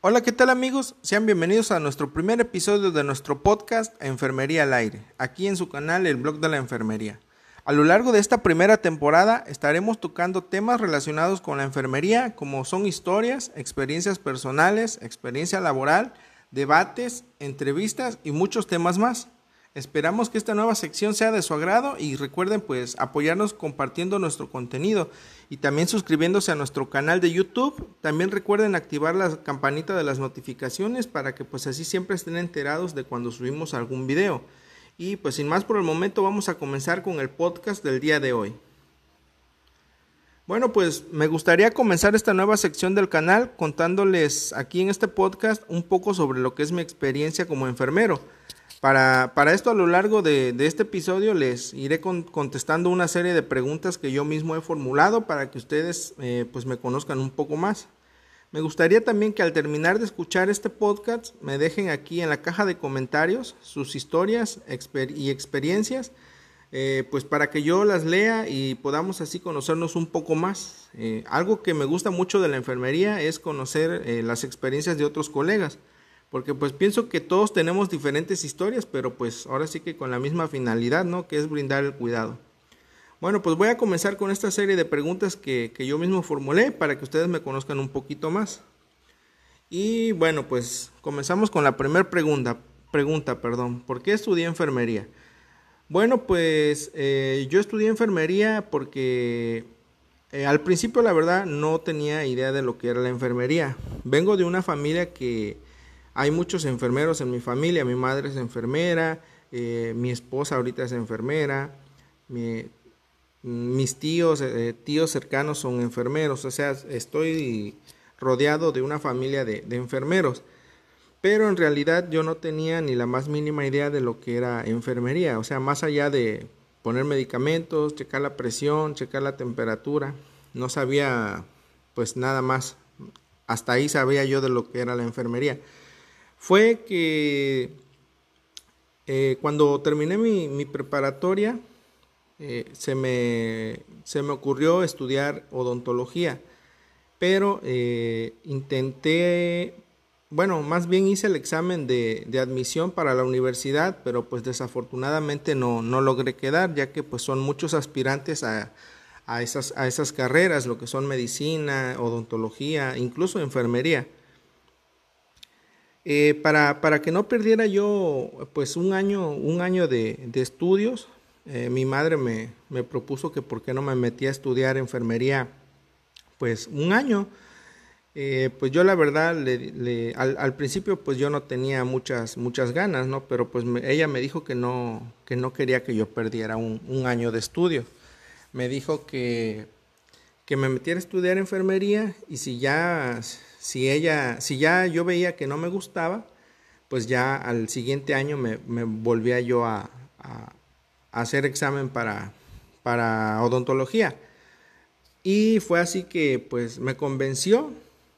Hola, ¿qué tal amigos? Sean bienvenidos a nuestro primer episodio de nuestro podcast Enfermería al Aire, aquí en su canal El Blog de la Enfermería. A lo largo de esta primera temporada estaremos tocando temas relacionados con la enfermería, como son historias, experiencias personales, experiencia laboral, debates, entrevistas y muchos temas más. Esperamos que esta nueva sección sea de su agrado y recuerden pues apoyarnos compartiendo nuestro contenido y también suscribiéndose a nuestro canal de YouTube. También recuerden activar la campanita de las notificaciones para que pues así siempre estén enterados de cuando subimos algún video. Y pues sin más por el momento vamos a comenzar con el podcast del día de hoy. Bueno, pues me gustaría comenzar esta nueva sección del canal contándoles aquí en este podcast un poco sobre lo que es mi experiencia como enfermero. Para, para esto a lo largo de, de este episodio les iré con, contestando una serie de preguntas que yo mismo he formulado para que ustedes eh, pues me conozcan un poco más. Me gustaría también que al terminar de escuchar este podcast me dejen aquí en la caja de comentarios sus historias y experiencias, eh, pues para que yo las lea y podamos así conocernos un poco más. Eh, algo que me gusta mucho de la enfermería es conocer las experiencias de otros colegas, porque pues pienso que todos tenemos diferentes historias, pero pues ahora sí que con la misma finalidad, ¿no? Que es brindar el cuidado. Bueno, pues voy a comenzar con esta serie de preguntas que, yo mismo formulé para que ustedes me conozcan un poquito más. Y bueno, pues comenzamos con la primera pregunta. Pregunta, perdón. ¿Por qué estudié enfermería? Bueno, pues eh, yo estudié enfermería porque eh, al principio la verdad no tenía idea de lo que era la enfermería. Vengo de una familia que hay muchos enfermeros en mi familia. Mi madre es enfermera, eh, mi esposa ahorita es enfermera, mi, mis tíos, eh, tíos cercanos son enfermeros, o sea, estoy rodeado de una familia de, enfermeros. Pero en realidad yo no tenía ni la más mínima idea de lo que era enfermería, o sea, más allá de poner medicamentos, checar la presión, checar la temperatura, no sabía pues nada más. Hasta ahí sabía yo de lo que era la enfermería. Fue que eh, cuando terminé mi preparatoria, eh, se, me, se, me, ocurrió estudiar odontología, pero eh, intenté, bueno, más bien hice el examen de, de, admisión para la universidad, pero pues desafortunadamente no, no logré quedar, ya que pues son muchos aspirantes a, a, esas, a esas carreras, lo que son medicina, odontología, incluso enfermería. Eh, para, para, que no perdiera yo pues un año, un año de, de estudios, eh, mi madre me, me, propuso que por qué no me metía a estudiar enfermería pues un año. Eh, pues yo la verdad al, principio pues yo no tenía muchas muchas ganas, ¿no? Pero pues ella me dijo que no que no quería que yo perdiera un, un año de estudio. Me dijo que que me metiera a estudiar enfermería y si ya si ella si ya yo veía que no me gustaba, pues ya al siguiente año me, volvía yo a, hacer examen para, para odontología. Y fue así que pues me convenció,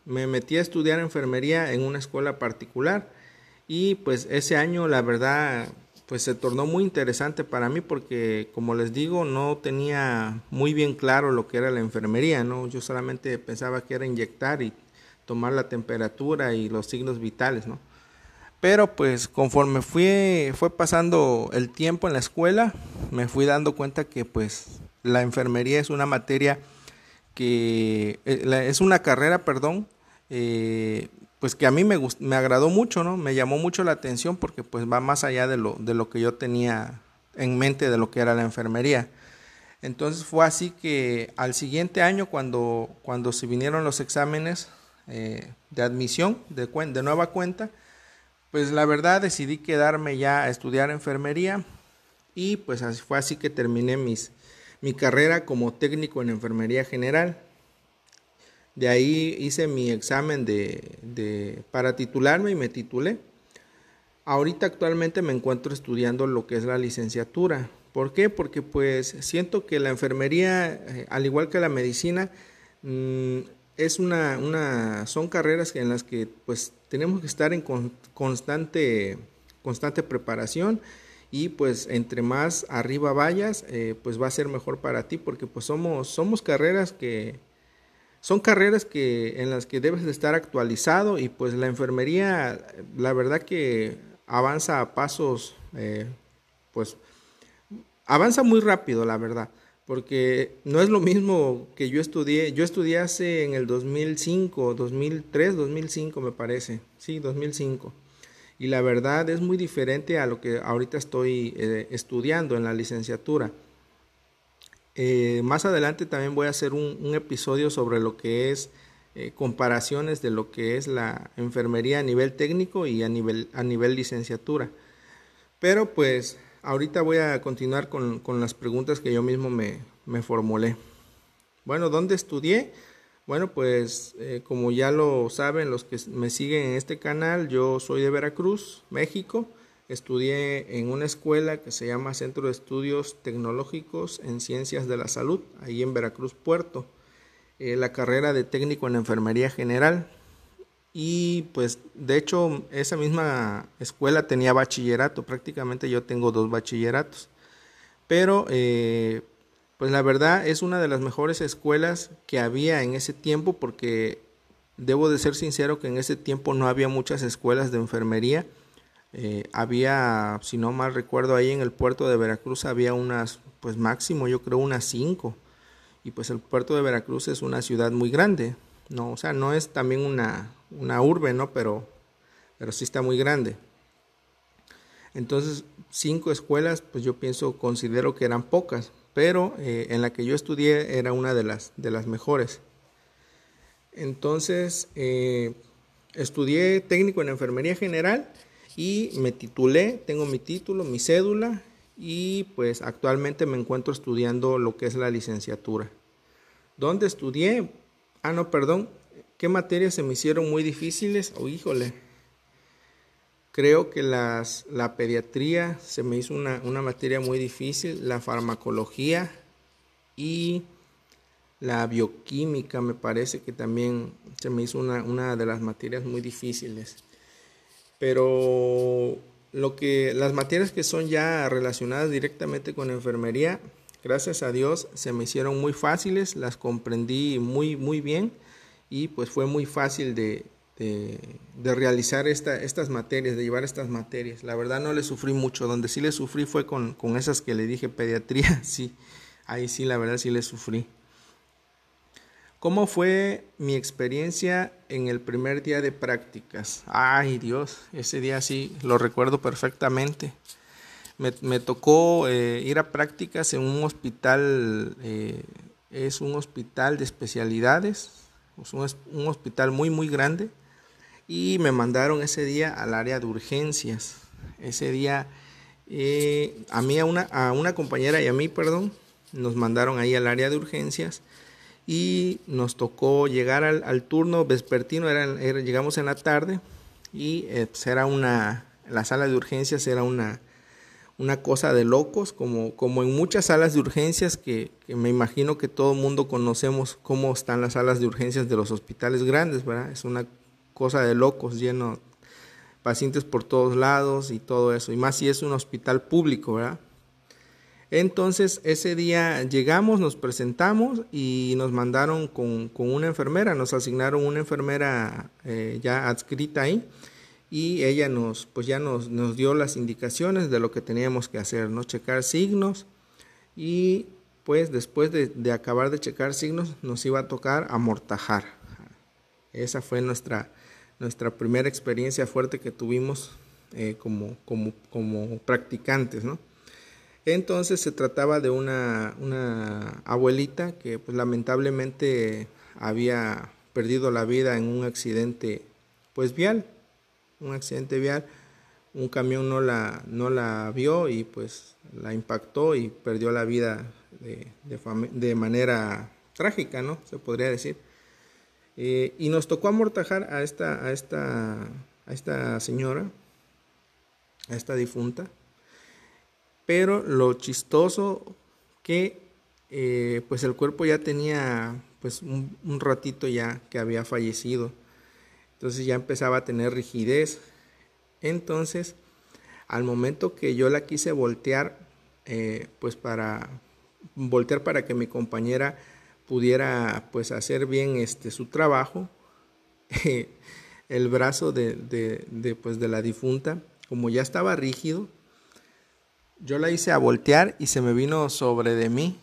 me metí a estudiar enfermería en una escuela particular y pues ese año la verdad pues se tornó muy interesante para mí porque como les digo no tenía muy bien claro lo que era la enfermería, ¿no? Yo solamente pensaba que era inyectar y tomar la temperatura y los signos vitales, ¿no? Pero pues conforme fui, fue pasando el tiempo en la escuela, me fui dando cuenta que pues la enfermería es una materia que eh, es una carrera, perdón, eh, pues que a mí me, me agradó mucho, ¿no? Me llamó mucho la atención porque pues va más allá de lo, de lo que yo tenía en mente de lo que era la enfermería. Entonces fue así que al siguiente año cuando, cuando se vinieron los exámenes eh, de admisión de, de nueva cuenta, pues la verdad decidí quedarme ya a estudiar enfermería y pues así fue así que terminé mis, mi carrera como técnico en enfermería general. De ahí hice mi examen de, de, para titularme y me titulé. Ahorita actualmente me encuentro estudiando lo que es la licenciatura. ¿Por qué? Porque pues siento que la enfermería, eh, al igual que la medicina, mmm, es una, una, son carreras en las que pues tenemos que estar en constante, constante preparación y pues entre más arriba vayas, eh, pues va a ser mejor para ti porque pues somos, somos carreras que son carreras que, en las que debes de estar actualizado y pues la enfermería, la verdad que avanza a pasos, eh, pues avanza muy rápido, la verdad, porque no es lo mismo que yo estudié, yo estudié hace en el 2005, 2003, 2005 me parece, sí, 2005. Y la verdad es muy diferente a lo que ahorita estoy eh, estudiando en la licenciatura. Eh, más adelante también voy a hacer un, episodio sobre lo que es eh, comparaciones de lo que es la enfermería a nivel técnico y a nivel, a nivel licenciatura. Pero pues ahorita voy a continuar con, las preguntas que yo mismo me, me, formulé. Bueno, ¿dónde estudié? Bueno, pues eh, como ya lo saben los que me siguen en este canal, yo soy de Veracruz, México. Estudié en una escuela que se llama Centro de Estudios Tecnológicos en Ciencias de la Salud, ahí en Veracruz Puerto, eh, la carrera de técnico en enfermería general. Y pues de hecho esa misma escuela tenía bachillerato, prácticamente yo tengo dos bachilleratos. Pero eh, pues la verdad es una de las mejores escuelas que había en ese tiempo porque debo de ser sincero que en ese tiempo no había muchas escuelas de enfermería eh, había, si no mal recuerdo, ahí en el puerto de Veracruz había unas, pues máximo yo creo unas cinco. Y pues el puerto de Veracruz es una ciudad muy grande, ¿no? O sea, no es también una, una urbe, ¿no? Pero, pero sí está muy grande. Entonces, cinco escuelas, pues yo pienso, considero que eran pocas, pero eh, en la que yo estudié era una de las, de las mejores. Entonces, eh, estudié técnico en enfermería general y me titulé, tengo mi título, mi cédula y pues actualmente me encuentro estudiando lo que es la licenciatura. ¿Dónde estudié? Ah, no, perdón. ¿Qué materias se me hicieron muy difíciles? Oh, híjole. Creo que las, la pediatría se me hizo una, materia muy difícil, la farmacología y la bioquímica me parece que también se me hizo una, una de las materias muy difíciles pero lo que las materias que son ya relacionadas directamente con enfermería, gracias a Dios se me hicieron muy fáciles, las comprendí muy muy bien y pues fue muy fácil de, de, realizar esta, estas materias, de llevar estas materias. La verdad no le sufrí mucho, donde sí le sufrí fue con, con esas que le dije pediatría, sí, ahí sí la verdad sí le sufrí. ¿Cómo fue mi experiencia en el primer día de prácticas? Ay Dios, ese día sí lo recuerdo perfectamente. Me, tocó eh, ir a prácticas en un hospital, eh, es un hospital de especialidades, es un, hospital muy muy grande y me mandaron ese día al área de urgencias. Ese día eh, a mí, a una, a una compañera y a mí, perdón, nos mandaron ahí al área de urgencias y nos tocó llegar al, turno vespertino, era, llegamos en la tarde y eh, pues era una, la sala de urgencias era una, una cosa de locos, como, como en muchas salas de urgencias que, me imagino que todo el mundo conocemos cómo están las salas de urgencias de los hospitales grandes, ¿verdad? Es una cosa de locos, lleno pacientes por todos lados y todo eso, y más si es un hospital público, ¿verdad? Entonces ese día llegamos, nos presentamos y nos mandaron con, una enfermera, nos asignaron una enfermera eh, ya adscrita ahí y ella nos, pues ya nos, nos, dio las indicaciones de lo que teníamos que hacer, ¿no? Checar signos y pues después de, acabar de checar signos nos iba a tocar amortajar. Esa fue nuestra, nuestra primera experiencia fuerte que tuvimos eh, como, como, como practicantes, ¿no? Entonces se trataba de una, una abuelita que pues, lamentablemente había perdido la vida en un accidente pues vial, un accidente vial, un camión no la, no la vio y pues la impactó y perdió la vida de, de, manera trágica, ¿no? Se podría decir. Eh, y nos tocó amortajar a esta, a esta, a esta señora, a esta difunta, pero lo chistoso que eh, pues el cuerpo ya tenía pues un, ratito ya que había fallecido entonces ya empezaba a tener rigidez. Entonces al momento que yo la quise voltear eh, pues para voltear para que mi compañera pudiera pues hacer bien este su trabajo el brazo de, de, pues, de la difunta como ya estaba rígido yo la hice a voltear y se me vino sobre de mí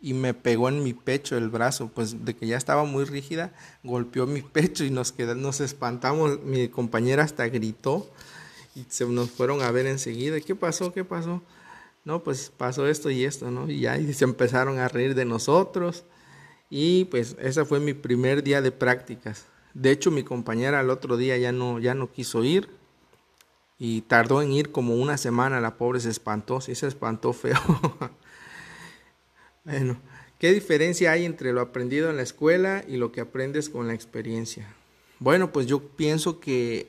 y me pegó en mi pecho el brazo, pues de que ya estaba muy rígida, golpeó mi pecho y nos quedamos, nos espantamos, mi compañera hasta gritó y se nos fueron a ver enseguida, ¿qué pasó? ¿Qué pasó? No, pues pasó esto y esto, ¿no? Y ya se empezaron a reír de nosotros y pues ese fue mi primer día de prácticas. De hecho, mi compañera al otro día ya no, ya no quiso ir y tardó en ir como una semana, la pobre se espantó, sí se espantó feo. Bueno, ¿qué diferencia hay entre lo aprendido en la escuela y lo que aprendes con la experiencia? Bueno, pues yo pienso que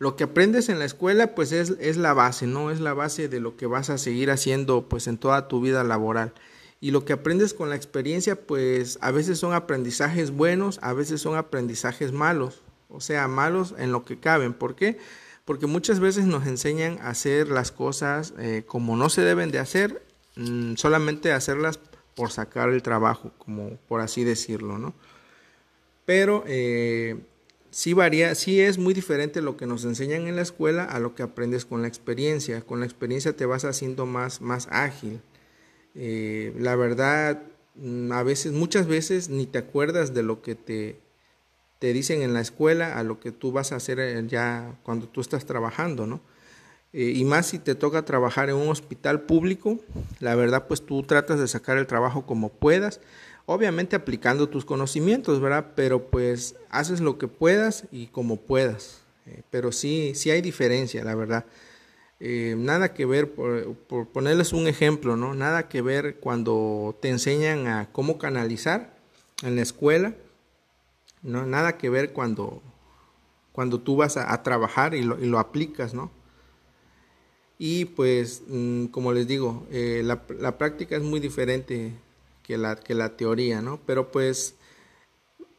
lo que aprendes en la escuela pues es, es, la base, ¿no? Es la base de lo que vas a seguir haciendo pues en toda tu vida laboral. Y lo que aprendes con la experiencia pues a veces son aprendizajes buenos, a veces son aprendizajes malos, o sea, malos en lo que caben. ¿Por qué? Porque muchas veces nos enseñan a hacer las cosas eh, como no se deben de hacer Mm, solamente hacerlas por sacar el trabajo, como por así decirlo, ¿no? Pero eh, sí varía, sí es muy diferente lo que nos enseñan en la escuela a lo que aprendes con la experiencia. Con la experiencia te vas haciendo más, más ágil. Eh, la verdad, mm, a veces, muchas veces ni te acuerdas de lo que te, te dicen en la escuela a lo que tú vas a hacer eh, ya cuando tú estás trabajando, ¿no? Eh, y más si te toca trabajar en un hospital público, la verdad pues tú tratas de sacar el trabajo como puedas, obviamente aplicando tus conocimientos, ¿verdad? Pero pues haces lo que puedas y como puedas, eh, pero sí, sí hay diferencia, la verdad. Eh, nada que ver, por, ponerles un ejemplo, ¿no? Nada que ver cuando te enseñan a cómo canalizar en la escuela, ¿no? Nada que ver cuando, cuando tú vas a, a trabajar y lo, y lo aplicas, ¿no? Y pues, mm, como les digo, eh, la, la, práctica es muy diferente que la, que la teoría, ¿no? Pero pues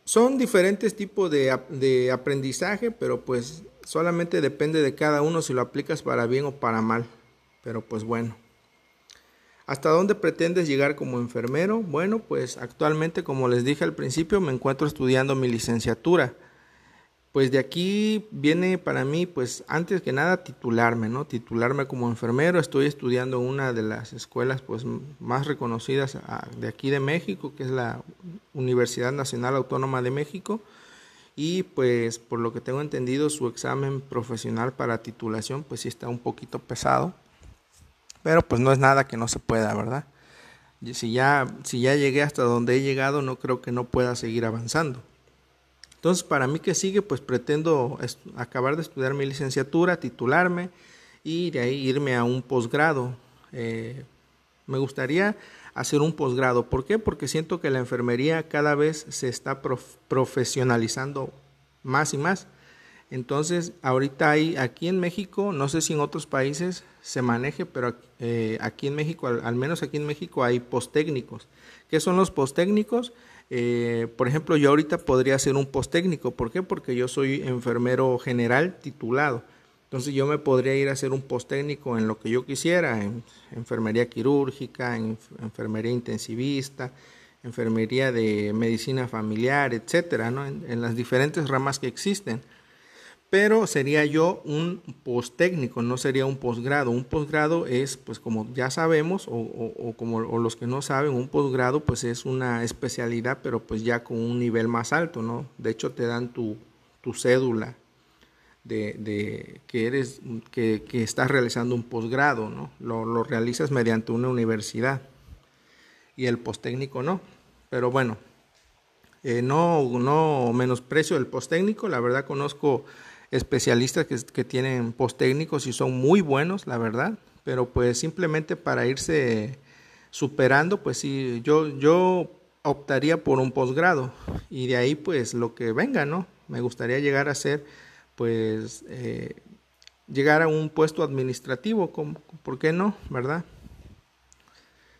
son diferentes tipos de, de aprendizaje, pero pues solamente depende de cada uno si lo aplicas para bien o para mal. Pero pues bueno. ¿Hasta dónde pretendes llegar como enfermero? Bueno, pues actualmente, como les dije al principio, me encuentro estudiando mi licenciatura pues de aquí viene para mí, pues antes que nada titularme, ¿no? Titularme como enfermero. Estoy estudiando una de las escuelas pues más reconocidas ah, de aquí de México, que es la Universidad Nacional Autónoma de México. Y pues por lo que tengo entendido, su examen profesional para titulación pues sí está un poquito pesado. Pero pues no es nada que no se pueda, ¿verdad? Si ya, si ya llegué hasta donde he llegado, no creo que no pueda seguir avanzando. Entonces, para mí que sigue, pues pretendo acabar de estudiar mi licenciatura, titularme y de ahí irme a un posgrado. Eh, me gustaría hacer un posgrado. ¿Por qué? Porque siento que la enfermería cada vez se está profesionalizando más y más. Entonces, ahorita hay aquí en México, no sé si en otros países se maneje, pero eh, aquí en México, al, al, menos aquí en México, hay posttécnicos. ¿Qué son los posttécnicos? Eh, por ejemplo, yo ahorita podría hacer un post técnico. ¿Por qué? Porque yo soy enfermero general titulado. Entonces yo me podría ir a hacer un post técnico en lo que yo quisiera, en enfermería quirúrgica, en enfermería intensivista, enfermería de medicina familiar, etcétera, en las diferentes ramas que existen pero sería yo un post técnico, no sería un posgrado. Un posgrado es, pues como ya sabemos, o, como los que no saben, un posgrado pues es una especialidad, pero pues ya con un nivel más alto, ¿no? De hecho te dan tu, tu cédula de, de, que eres, que, que, estás realizando un posgrado, ¿no? Lo, lo realizas mediante una universidad y el post técnico no. Pero bueno, eh, no, no menosprecio el post técnico, la verdad conozco especialistas que, tienen post técnicos y son muy buenos, la verdad, pero pues simplemente para irse superando, pues sí, yo, yo optaría por un posgrado y de ahí pues lo que venga, ¿no? Me gustaría llegar a ser, pues, eh, llegar a un puesto administrativo, ¿por qué no? ¿Verdad?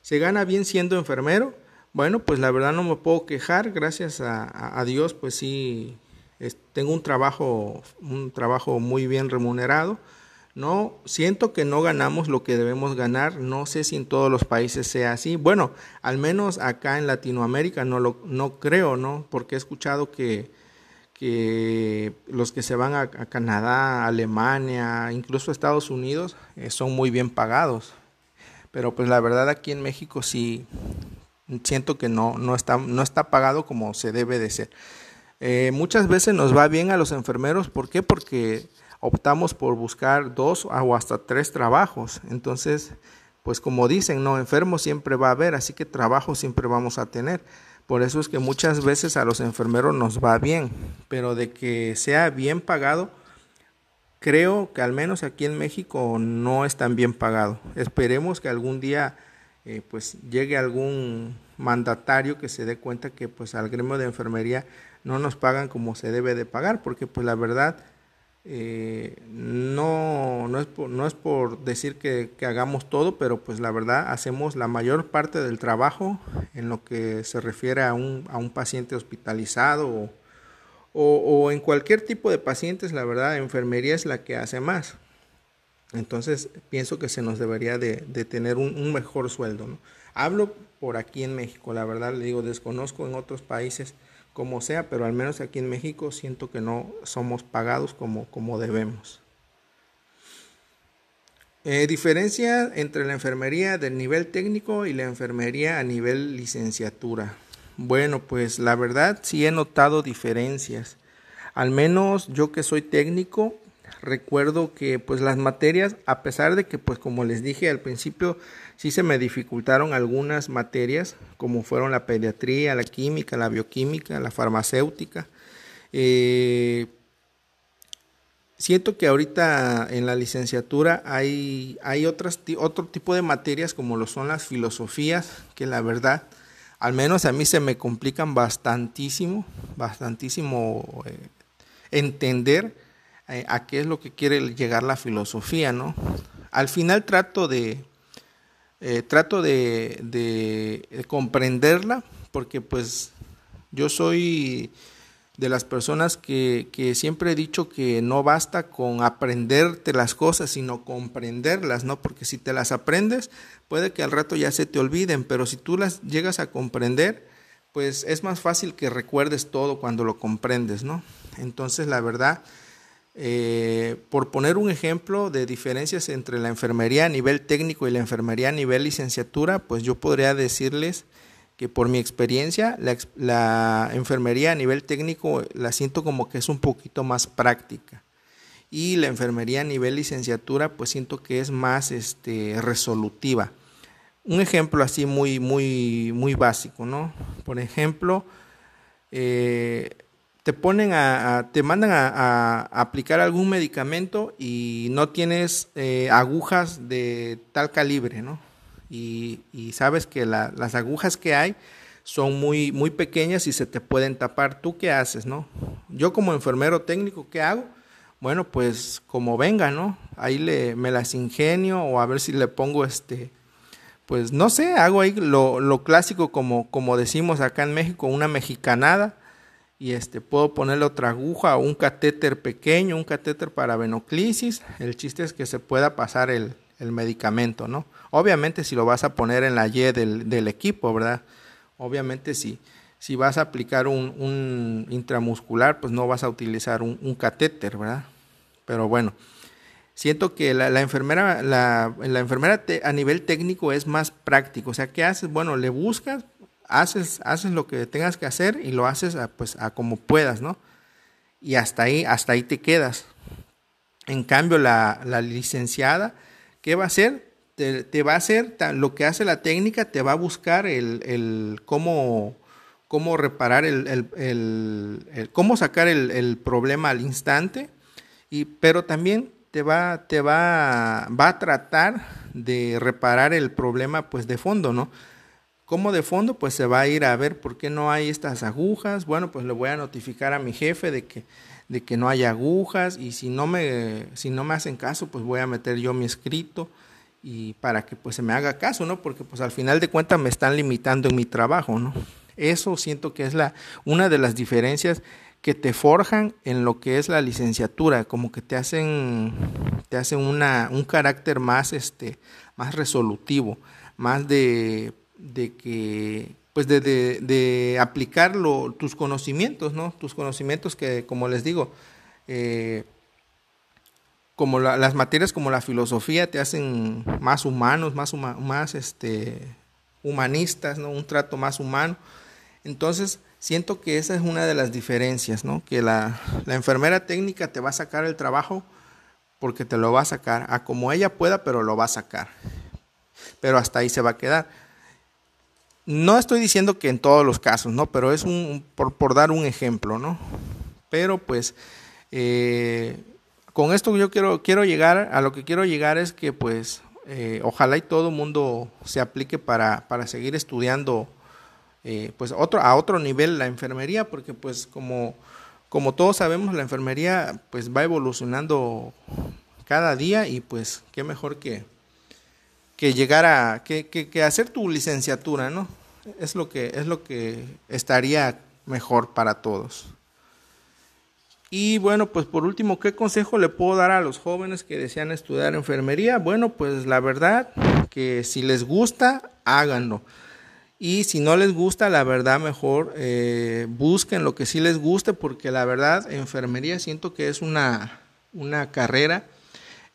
¿Se gana bien siendo enfermero? Bueno, pues la verdad no me puedo quejar, gracias a, a Dios, pues sí, tengo un trabajo, un trabajo muy bien remunerado. no siento que no ganamos lo que debemos ganar. No sé si en todos los países sea así. Bueno, al menos acá en Latinoamérica no lo no creo, ¿no? Porque he escuchado que, que los que se van a, Canadá, Alemania, incluso Estados Unidos, eh, son muy bien pagados. Pero pues la verdad aquí en México sí siento que no, no, está, no está pagado como se debe de ser. Eh, muchas veces nos va bien a los enfermeros, ¿por qué? Porque optamos por buscar dos o hasta tres trabajos. Entonces, pues como dicen, no, enfermos siempre va a haber, así que trabajo siempre vamos a tener. Por eso es que muchas veces a los enfermeros nos va bien, pero de que sea bien pagado, creo que al menos aquí en México no es tan bien pagado. Esperemos que algún día eh, pues llegue algún mandatario que se dé cuenta que pues al gremio de enfermería no nos pagan como se debe de pagar, porque pues la verdad eh, no, no, es por, no es por decir que, hagamos todo, pero pues la verdad hacemos la mayor parte del trabajo en lo que se refiere a un, a un paciente hospitalizado o, en cualquier tipo de pacientes, la verdad, enfermería es la que hace más. Entonces pienso que se nos debería de, tener un, mejor sueldo. Hablo por aquí en México, la verdad le digo, desconozco en otros países como sea, pero al menos aquí en México siento que no somos pagados como, como debemos. Eh, diferencia entre la enfermería del nivel técnico y la enfermería a nivel licenciatura. Bueno, pues la verdad sí he notado diferencias. Al menos yo que soy técnico, recuerdo que pues las materias, a pesar de que pues como les dije al principio, sí se me dificultaron algunas materias, como fueron la pediatría, la química, la bioquímica, la farmacéutica. Eh, siento que ahorita en la licenciatura hay, hay otras, otro tipo de materias como lo son las filosofías, que la verdad, al menos a mí se me complican bastantísimo, bastantísimo eh, entender eh, a qué es lo que quiere llegar la filosofía, ¿no? Al final trato de, eh, trato de, comprenderla porque pues yo soy de las personas que, siempre he dicho que no basta con aprenderte las cosas, sino comprenderlas, ¿no? Porque si te las aprendes, puede que al rato ya se te olviden, pero si tú las llegas a comprender, pues es más fácil que recuerdes todo cuando lo comprendes, ¿no? Entonces, la verdad, eh, por poner un ejemplo de diferencias entre la enfermería a nivel técnico y la enfermería a nivel licenciatura, pues yo podría decirles que por mi experiencia la, enfermería a nivel técnico la siento como que es un poquito más práctica y la enfermería a nivel licenciatura pues siento que es más este, resolutiva. Un ejemplo así muy, muy, muy básico, ¿no? Por ejemplo, eh, te ponen a, te mandan a, aplicar algún medicamento y no tienes eh, agujas de tal calibre, ¿no? Y, sabes que las agujas que hay son muy, muy pequeñas y se te pueden tapar. ¿Tú qué haces, no? Yo como enfermero técnico, ¿qué hago? Bueno, pues como venga, ¿no? Ahí le, me las ingenio o a ver si le pongo este, pues no sé, hago ahí lo, lo clásico como, como decimos acá en México, una mexicanada y este puedo ponerle otra aguja o un catéter pequeño, un catéter para venoclisis. El chiste es que se pueda pasar el, medicamento, ¿no? Obviamente si lo vas a poner en la Y del, equipo, ¿verdad? Obviamente si, si vas a aplicar un, intramuscular, pues no vas a utilizar un, catéter, ¿verdad? Pero bueno, siento que la, enfermera, la, la enfermera a nivel técnico es más práctico. O sea, ¿qué haces? Bueno, le buscas, haces, haces lo que tengas que hacer y lo haces a, pues a como puedas, ¿no? Y hasta ahí, hasta ahí te quedas. En cambio, la, licenciada, ¿qué va a hacer? Te, va a hacer lo que hace la técnica, te va a buscar el, cómo, cómo reparar el, cómo sacar el, problema al instante, y, pero también te va, te va, va a tratar de reparar el problema pues de fondo, ¿no? Como de fondo, pues se va a ir a ver por qué no hay estas agujas. Bueno, pues le voy a notificar a mi jefe de que, de que no hay agujas y si no, me, si no me hacen caso, pues voy a meter yo mi escrito y para que pues se me haga caso, ¿no? Porque pues al final de cuentas me están limitando en mi trabajo, ¿no? Eso siento que es la, una de las diferencias que te forjan en lo que es la licenciatura, como que te hacen, te hacen una, un carácter más, este, más resolutivo, más de, de que, pues de, de, aplicar tus conocimientos, ¿no? Tus conocimientos que, como les digo, eh, como las materias como la filosofía te hacen más humanos, más, más este, humanistas, ¿no? Un trato más humano. Entonces, siento que esa es una de las diferencias, ¿no? Que la, la enfermera técnica te va a sacar el trabajo porque te lo va a sacar, a como ella pueda, pero lo va a sacar. Pero hasta ahí se va a quedar. No estoy diciendo que en todos los casos, ¿no? Pero es un, por, por dar un ejemplo, ¿no? Pero pues eh, con esto yo quiero, quiero llegar, a lo que quiero llegar es que pues eh, ojalá y todo mundo se aplique para, para seguir estudiando eh, pues otro, a otro nivel la enfermería, porque pues como, como todos sabemos la enfermería pues va evolucionando cada día y pues qué mejor que, que llegar a, que, que, hacer tu licenciatura, ¿no? Es lo que, es lo que estaría mejor para todos. Y bueno, pues por último, ¿qué consejo le puedo dar a los jóvenes que desean estudiar enfermería? Bueno, pues la verdad que si les gusta, háganlo. Y si no les gusta, la verdad mejor eh, busquen lo que sí les guste, porque la verdad enfermería siento que es una, una carrera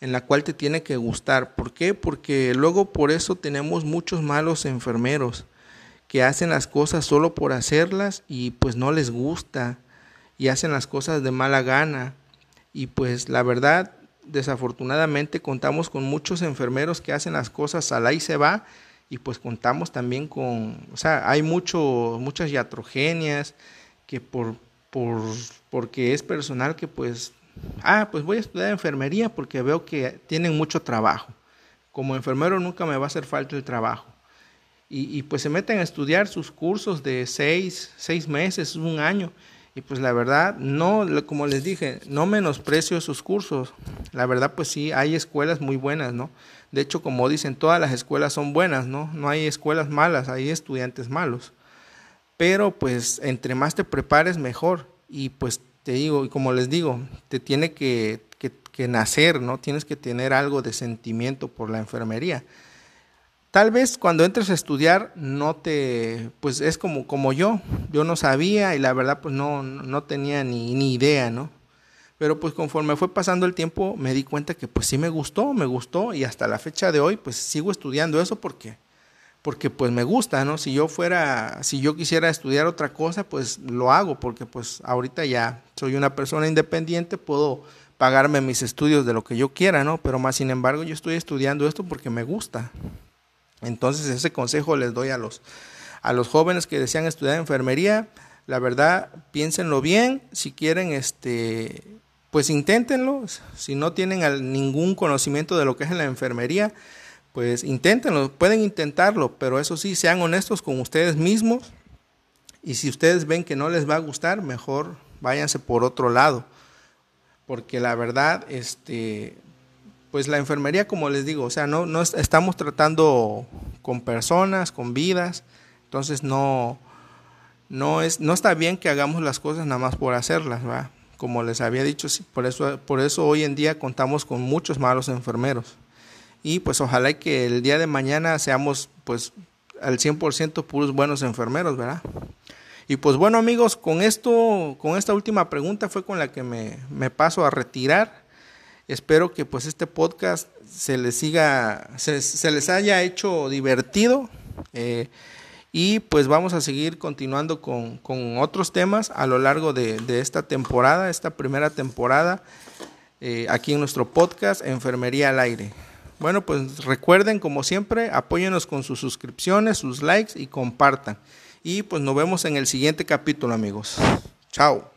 en la cual te tiene que gustar. ¿Por qué? Porque luego por eso tenemos muchos malos enfermeros que hacen las cosas solo por hacerlas y pues no les gusta y hacen las cosas de mala gana. Y pues la verdad, desafortunadamente contamos con muchos enfermeros que hacen las cosas a la y se va y pues contamos también con, o sea, hay mucho, muchas iatrogenias que por, por, porque es personal que pues, ah, pues voy a estudiar enfermería porque veo que tienen mucho trabajo. Como enfermero nunca me va a hacer falta el trabajo. Y, pues se meten a estudiar sus cursos de seis, seis meses, un año, y pues la verdad, no, como les dije, no menosprecio sus cursos. La verdad, pues sí, hay escuelas muy buenas, ¿no? De hecho, como dicen, todas las escuelas son buenas, ¿no? No hay escuelas malas, hay estudiantes malos. Pero pues entre más te prepares, mejor. Y pues te digo, y como les digo, te tiene que, que nacer, ¿no? Tienes que tener algo de sentimiento por la enfermería. Tal vez cuando entres a estudiar no te, pues es como, como yo, yo no sabía y la verdad pues no, no tenía ni, ni idea, ¿no? Pero pues conforme fue pasando el tiempo me di cuenta que pues sí me gustó, me gustó y hasta la fecha de hoy pues sigo estudiando eso porque, porque pues me gusta, ¿no? Si yo fuera, si yo quisiera estudiar otra cosa pues lo hago porque pues ahorita ya soy una persona independiente, puedo pagarme mis estudios de lo que yo quiera, ¿no? Pero más sin embargo yo estoy estudiando esto porque me gusta. Entonces ese consejo les doy a los, a los jóvenes que desean estudiar enfermería. La verdad, piénsenlo bien. Si quieren, este, pues inténtenlo. Si no tienen ningún conocimiento de lo que es la enfermería, pues inténtenlo. Pueden intentarlo, pero eso sí, sean honestos con ustedes mismos. Y si ustedes ven que no les va a gustar, mejor váyanse por otro lado. Porque la verdad, este, pues la enfermería, como les digo, o sea, no, no estamos tratando con personas, con vidas, entonces no, no, es, no está bien que hagamos las cosas nada más por hacerlas, ¿va? Como les había dicho, por eso, por eso hoy en día contamos con muchos malos enfermeros. Y pues ojalá que el día de mañana seamos pues al 100% puros buenos enfermeros, ¿verdad? Y pues bueno amigos, con esto, con esta última pregunta fue con la que me, me paso a retirar. Espero que pues este podcast se les siga, se, les haya hecho divertido. Eh, y pues vamos a seguir continuando con, otros temas a lo largo de, esta temporada, esta primera temporada, eh, aquí en nuestro podcast Enfermería al Aire. Bueno, pues recuerden, como siempre, apóyenos con sus suscripciones, sus likes y compartan. Y pues nos vemos en el siguiente capítulo, amigos. Chao.